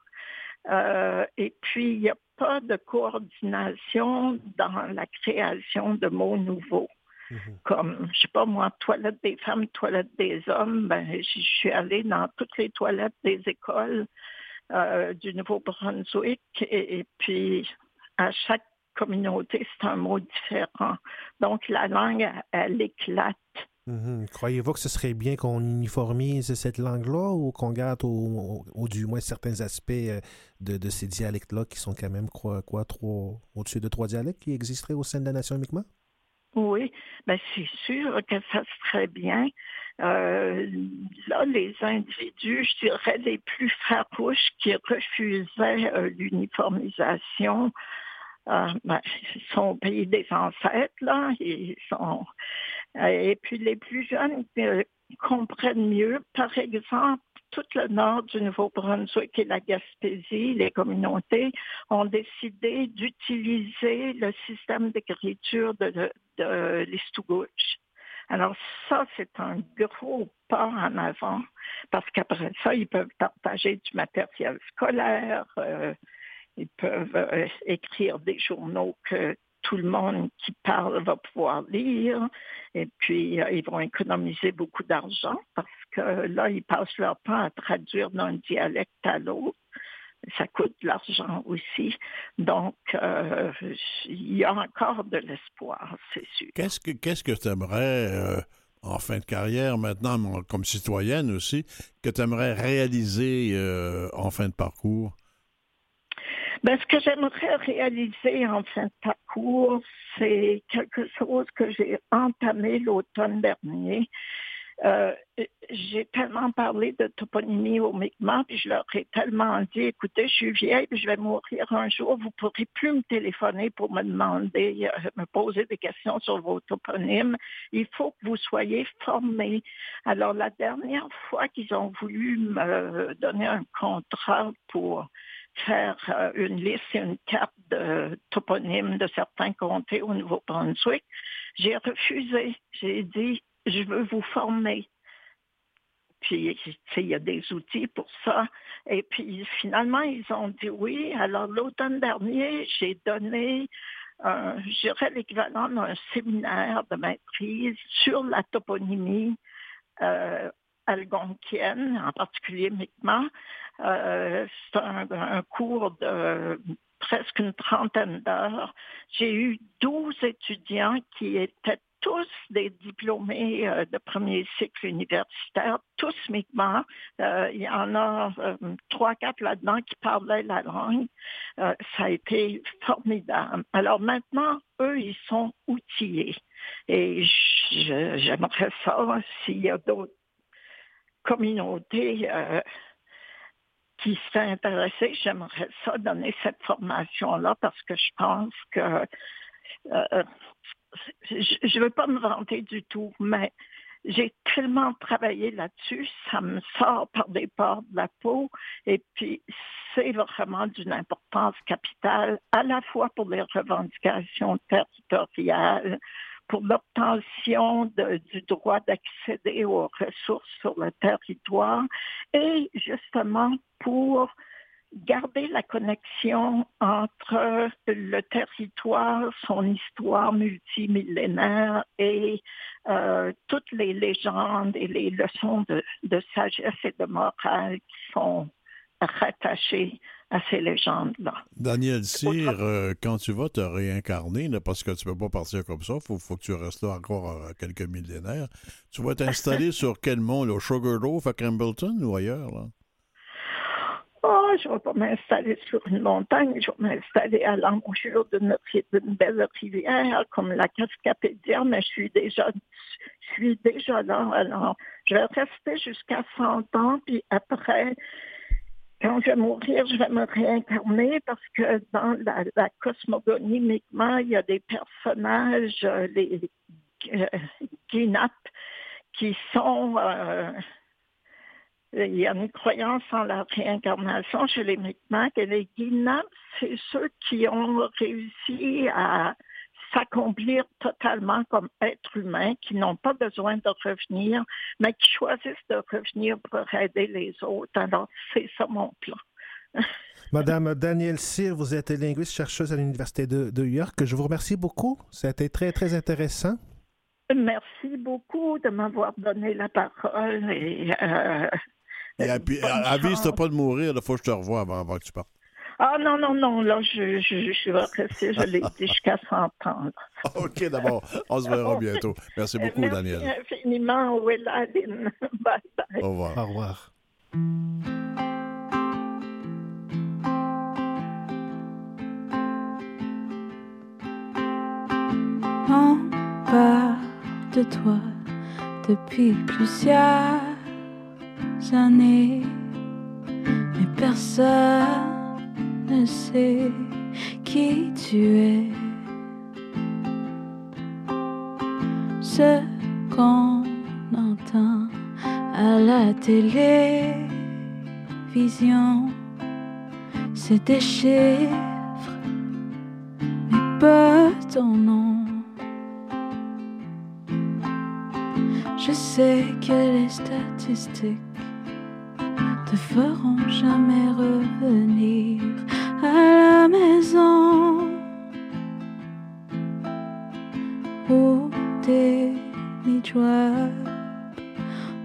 Et puis, il y a pas de coordination dans la création de mots nouveaux. Mhm. Comme, je sais pas moi, toilette des femmes, toilette des hommes, ben, je suis allée dans toutes les toilettes des écoles euh, du Nouveau-Brunswick et, puis à chaque communauté, c'est un mot différent. Donc la langue, elle éclate. Mhm. Croyez-vous que ce serait bien qu'on uniformise cette langue-là ou qu'on garde au, du moins certains aspects euh, de, ces dialectes-là qui sont quand même quoi, trop au-dessus de trois dialectes qui existeraient au sein de la nation Mi'kmaq? Oui, ben c'est sûr que ça serait bien. Euh, là, les individus, je dirais, les plus farouches qui refusaient euh, l'uniformisation, ben, sont au pays des ancêtres, là. Ils sont et puis les plus jeunes euh, comprennent mieux, par exemple, tout le nord du Nouveau-Brunswick et la Gaspésie, les communautés ont décidé d'utiliser le système d'écriture de, de. Alors ça, c'est un gros pas en avant, parce qu'après ça, ils peuvent partager du matériel scolaire, euh, ils peuvent écrire des journaux que tout le monde qui parle va pouvoir lire et puis euh, ils vont économiser beaucoup d'argent parce que là, ils passent leur temps à traduire d'un dialecte à l'autre. Ça coûte de l'argent aussi. Donc, euh, il y a encore de l'espoir, c'est sûr. Qu'est-ce que qu'est-ce que tu aimerais euh, en fin de carrière maintenant, comme citoyenne aussi, que tu aimerais réaliser en fin de parcours? Ben, ce que j'aimerais réaliser en fin de parcours, c'est quelque chose que j'ai entamé l'automne dernier. Euh, j'ai tellement parlé de toponymie au Mi'kmaq, puis je leur ai tellement dit, écoutez, je suis vieille, puis je vais mourir un jour, vous ne pourrez plus me téléphoner pour me demander, euh, me poser des questions sur vos toponymes. Il faut que vous soyez formés. Alors, la dernière fois qu'ils ont voulu me donner un contrat pour faire euh, une liste et une carte de toponymes de certains comtés au Nouveau-Brunswick. J'ai refusé. J'ai dit, je veux vous former. Puis, il y a des outils pour ça. Et puis, finalement, ils ont dit oui. Alors, l'automne dernier, j'ai donné, un, je dirais, l'équivalent d'un séminaire de maîtrise sur la toponymie euh, algonquienne, en particulier Mi'kmaq. Euh, c'est un, cours de presque une trentaine d'heures. J'ai eu 12 étudiants qui étaient tous des diplômés euh, de premier cycle universitaire, tous Mi'kmaq. Euh, il y en a trois, quatre là-dedans qui parlaient la langue. ça a été formidable. Alors maintenant, eux, ils sont outillés. Et j'aimerais ça, s'il y a d'autres communautés qui seraient intéressés, j'aimerais ça donner cette formation-là parce que je pense que euh, je ne veux pas me vanter du tout, mais j'ai tellement travaillé là-dessus, ça me sort par des pores de la peau, et puis c'est vraiment d'une importance capitale, à la fois pour les revendications territoriales, pour l'obtention du droit d'accéder aux ressources sur le territoire et justement pour garder la connexion entre le territoire, son histoire multimillénaire et euh, toutes les légendes et les leçons de, sagesse et de morale qui sont rattachées à ces légendes-là. Daniel Cyr, euh, quand tu vas te réincarner, parce que tu ne peux pas partir comme ça, il faut, faut, que tu restes là encore euh, quelques millénaires, tu vas t'installer (laughs) sur quel mont, le Sugarloaf à Campbellton ou ailleurs? Là? Oh, je ne vais pas m'installer sur une montagne, je vais m'installer à l'embouchure d'une belle rivière comme la Cascapédia, mais je suis déjà, je suis déjà là. Alors, je vais rester jusqu'à 100 ans, puis après, quand je vais mourir, je vais me réincarner parce que dans la, cosmogonie Mi'kmaq, il y a des personnages, euh, les euh, qui sont... Euh, il y a une croyance en la réincarnation chez les Micmacs et les Guinaps, c'est ceux qui ont réussi à s'accomplir totalement comme êtres humains, qui n'ont pas besoin de revenir, mais qui choisissent de revenir pour aider les autres. Alors, c'est ça mon plan. (laughs) Madame Danielle Cyr, vous êtes linguiste chercheuse à l'Université de, New York. Je vous remercie beaucoup. Ça a été très, très intéressant. Merci beaucoup de m'avoir donné la parole et euh, et puis, avise pas de mourir, il faut que je te revoie avant, que tu partes. Ah non, non, non, là, je, je, je suis restée, je l'ai dit jusqu'à s'entendre. (laughs) OK, d'abord, on se verra bientôt. Merci beaucoup, Merci Daniel. Merci infiniment, Willadine. (laughs) Bye bye. Au revoir. Au revoir. On parle de toi depuis plusieurs années, mais personne ne sait qui tu es. Ce qu'on entend à la télévision, c'est des chiffres, mais pas ton nom. Je sais que les statistiques te feront jamais revenir à la maison. Où t'es mi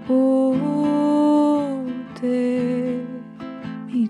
où t'es mi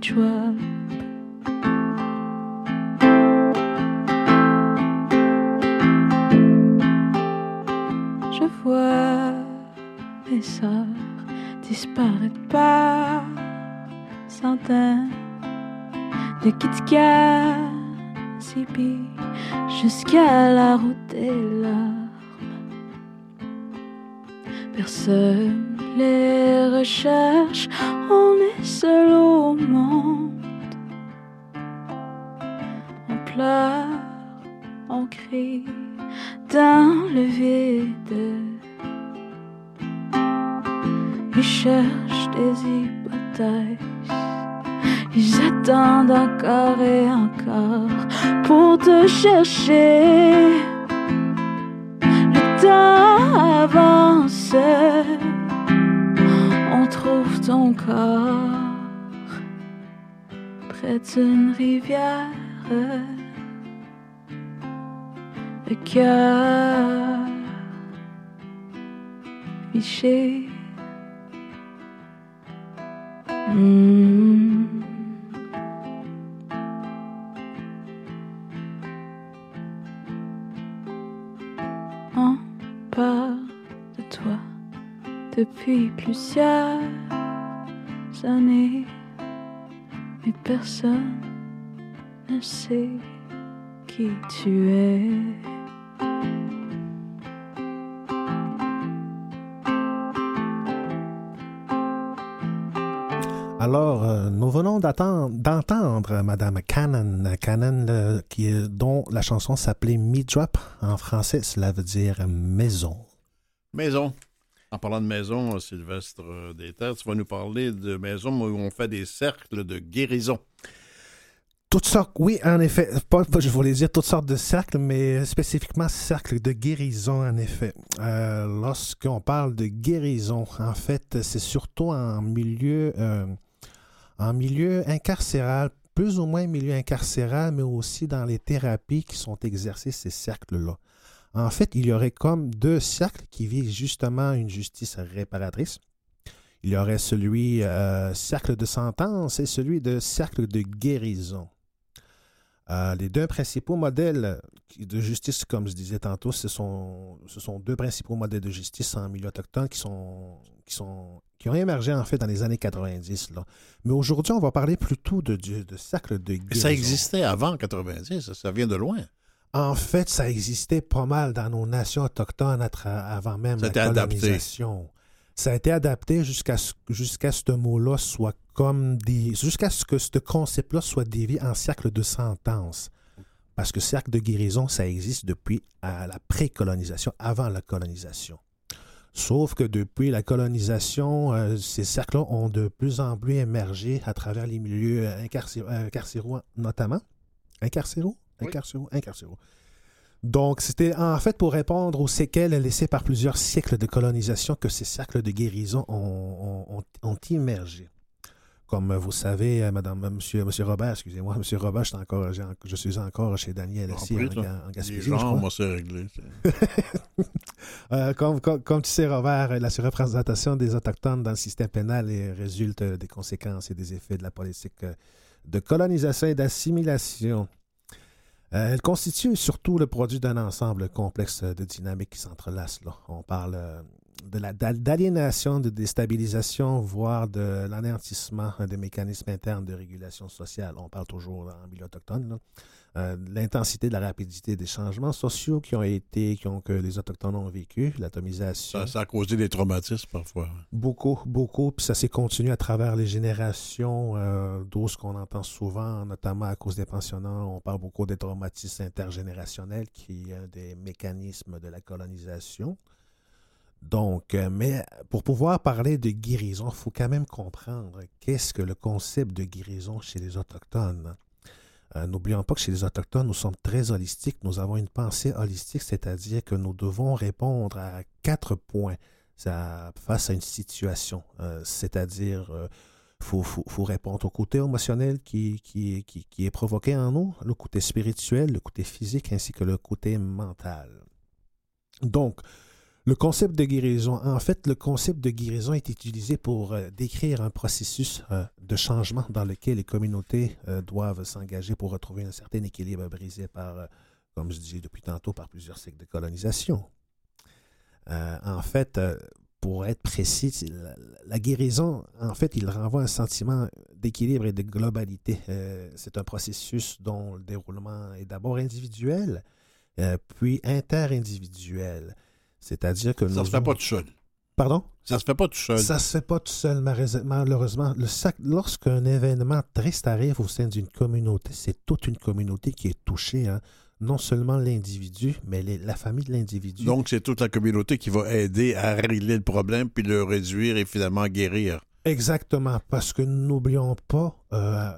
cœur fiché. Hmm. de toi depuis plusieurs années, mais personne ne sait qui tu es. Alors, euh, nous venons d'entendre Madame Cannon, Cannon qui, dont la chanson s'appelait Me Drop. En français, cela veut dire maison. Maison. En parlant de maison, Sylvestre Terres, tu vas nous parler de maison où on fait des cercles de guérison. Toutes sortes, oui, en effet. Pas, pas- je voulais dire toutes sortes de cercles, mais spécifiquement cercles de guérison, en effet. Euh, Lorsqu'on parle de guérison, en fait, c'est surtout en milieu, euh, en milieu incarcéral, plus ou moins milieu incarcéral, mais aussi dans les thérapies qui sont exercées, ces cercles-là. En fait, il y aurait comme deux cercles qui visent justement une justice réparatrice. Il y aurait celui euh, cercle de sentence et celui de cercle de guérison. Euh, les deux principaux modèles de justice, comme je disais tantôt, ce sont, ce sont deux principaux modèles de justice en milieu autochtone qui, sont, qui, sont, qui ont émergé en fait dans les années 90. Là. Mais aujourd'hui, on va parler plutôt de, de, de cercle de guérison. Mais ça existait avant 90, ça, vient de loin. En fait, ça existait pas mal dans nos nations autochtones avant même la adapté. Ça a été adapté jusqu'à ce, jusqu'à ce mot-là soit comme des. jusqu'à ce que ce concept-là soit dévié en cercle de sentence. Parce que cercle de guérison, ça existe depuis à la pré-colonisation, avant la colonisation. Sauf que depuis la colonisation, euh, ces cercles-là ont de plus en plus émergé à travers les milieux euh, incarcé- euh, incarcéraux, notamment. Incarcéraux? Oui. Incarcéraux? Donc, c'était en fait pour répondre aux séquelles laissées par plusieurs siècles de colonisation que ces cercles de guérison ont, ont- émergé. Comme vous savez, euh, madame, euh, monsieur, monsieur Robert, excusez-moi, monsieur Robert, je suis encore, j'ai en- je suis encore chez Daniel En ici, en, toi, en Les Gaspésie, je gens, crois. moi, c'est réglé. (laughs) Euh, comme, comme- comme tu sais, Robert, la surreprésentation des Autochtones dans le système pénal résulte des conséquences et des effets de la politique de colonisation et d'assimilation. Euh, elle constitue surtout le produit d'un ensemble complexe de dynamiques qui s'entrelacent. On parle euh, de la- d'al- d'aliénation, de déstabilisation, voire de l'anéantissement des mécanismes internes de régulation sociale. On parle toujours en milieu autochtone. là. Euh, l'intensité de la rapidité des changements sociaux qui ont été, qui ont, que les Autochtones ont vécu, l'atomisation. Ça, ça a causé des traumatismes parfois. Beaucoup, beaucoup. Puis ça s'est continué à travers les générations, euh, d'où ce qu'on entend souvent, notamment à cause des pensionnats. On parle beaucoup des traumatismes intergénérationnels, qui est un des mécanismes de la colonisation. Donc, euh, mais pour pouvoir parler de guérison, il faut quand même comprendre qu'est-ce que le concept de guérison chez les Autochtones. Euh, N'oublions pas que chez les Autochtones, nous sommes très holistiques. Nous avons une pensée holistique, c'est-à-dire que nous devons répondre à quatre points face à une situation. Euh, c'est-à-dire, il faut, faut- faut répondre au côté émotionnel qui, qui, qui, qui est provoqué en nous, le côté spirituel, le côté physique, ainsi que le côté mental. Donc, le concept de guérison, en fait, le concept de guérison est utilisé pour euh, décrire un processus euh, de changement dans lequel les communautés euh, doivent s'engager pour retrouver un certain équilibre brisé par, comme je disais depuis tantôt, par plusieurs cycles de colonisation. En fait, pour être précis, la, la guérison, en fait, il renvoie un sentiment d'équilibre et de globalité. C'est un processus dont le déroulement est d'abord individuel, puis interindividuel. C'est-à-dire que Ça nous se fait pas tout seul. Pardon? Ça se fait pas tout seul. Ça se fait pas tout seul, malheureusement- malheureusement. Le sac- Lorsqu'un événement triste arrive au sein d'une communauté, c'est toute une communauté qui est touchée. hein. Non seulement l'individu, mais les- la famille de l'individu. Donc, c'est toute la communauté qui va aider à régler le problème, puis le réduire et finalement guérir. Exactement, parce que n'oublions pas, euh,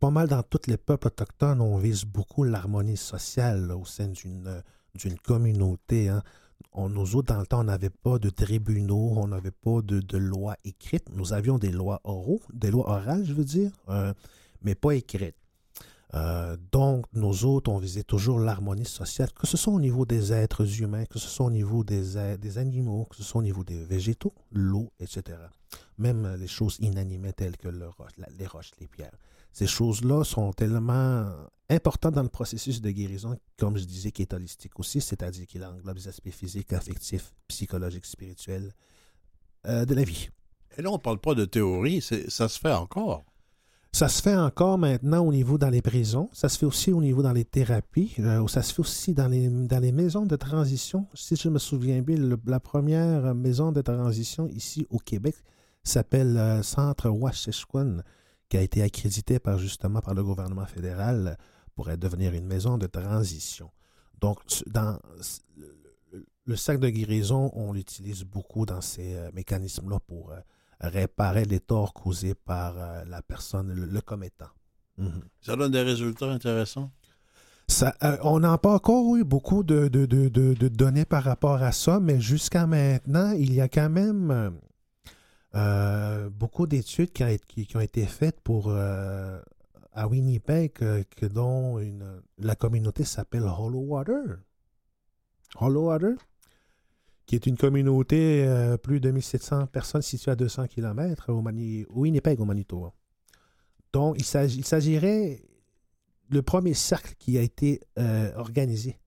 pas mal dans tous les peuples autochtones, on vise beaucoup l'harmonie sociale là, au sein d'une euh, d'une communauté. hein. On, nous autres, dans le temps, on n'avait pas de tribunaux, on n'avait pas de, lois écrites. Nous avions des lois oraux, des lois orales, je veux dire, euh, mais pas écrites. Euh, donc, nous autres, on visait toujours l'harmonie sociale, que ce soit au niveau des êtres humains, que ce soit au niveau des, des animaux, que ce soit au niveau des végétaux, l'eau, etc. Même euh, les choses inanimées telles que les roches, les pierres. Ces choses-là sont tellement importantes dans le processus de guérison, comme je disais, qui est holistique aussi, c'est-à-dire qu'il englobe les aspects physiques, affectifs, psychologiques, spirituels euh, de la vie. Et là, on parle pas de théorie, ça se fait encore. Ça se fait encore maintenant au niveau dans les prisons, ça se fait aussi au niveau dans les thérapies, euh, ça se fait aussi dans les, dans les maisons de transition. Si je me souviens bien, le- la première maison de transition ici au Québec s'appelle euh, Centre Washishkwan, qui a été accrédité par, justement par le gouvernement fédéral pour euh, devenir une maison de transition. Donc, dans le, sac de guérison, on l'utilise beaucoup dans ces euh, mécanismes-là pour euh, réparer les torts causés par euh, la personne, le, le commettant. Mhm. Ça donne des résultats intéressants? Ça, euh, on n'a pas encore eu beaucoup de, de- de- de- de données par rapport à ça, mais jusqu'à maintenant, il y a quand même euh, beaucoup d'études qui, ont été- faites pour euh, à Winnipeg, euh, dont la communauté s'appelle Hollow Water. Hollow Water, qui est une communauté euh, plus de 1700 personnes située à 200 km au, Mani- au Winnipeg, au Manitoba. Donc, il s'agirait le premier cercle qui a été organisé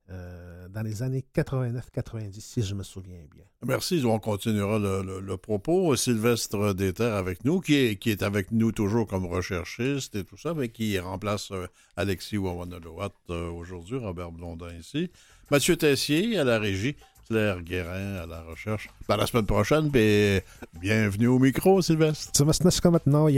dans les années 89-90, si je me souviens bien. Merci, on continuera le, le- le propos. Sylvestre Déterre avec nous, qui est, qui est avec nous toujours comme recherchiste et tout ça, mais qui remplace euh, Alexis Wawanaloat euh, aujourd'hui, Robert Blondin ici. Mathieu Tessier à la régie, Claire Guérin à la recherche. Ben, la semaine prochaine, puis bienvenue au micro, Sylvestre. Maintenant, il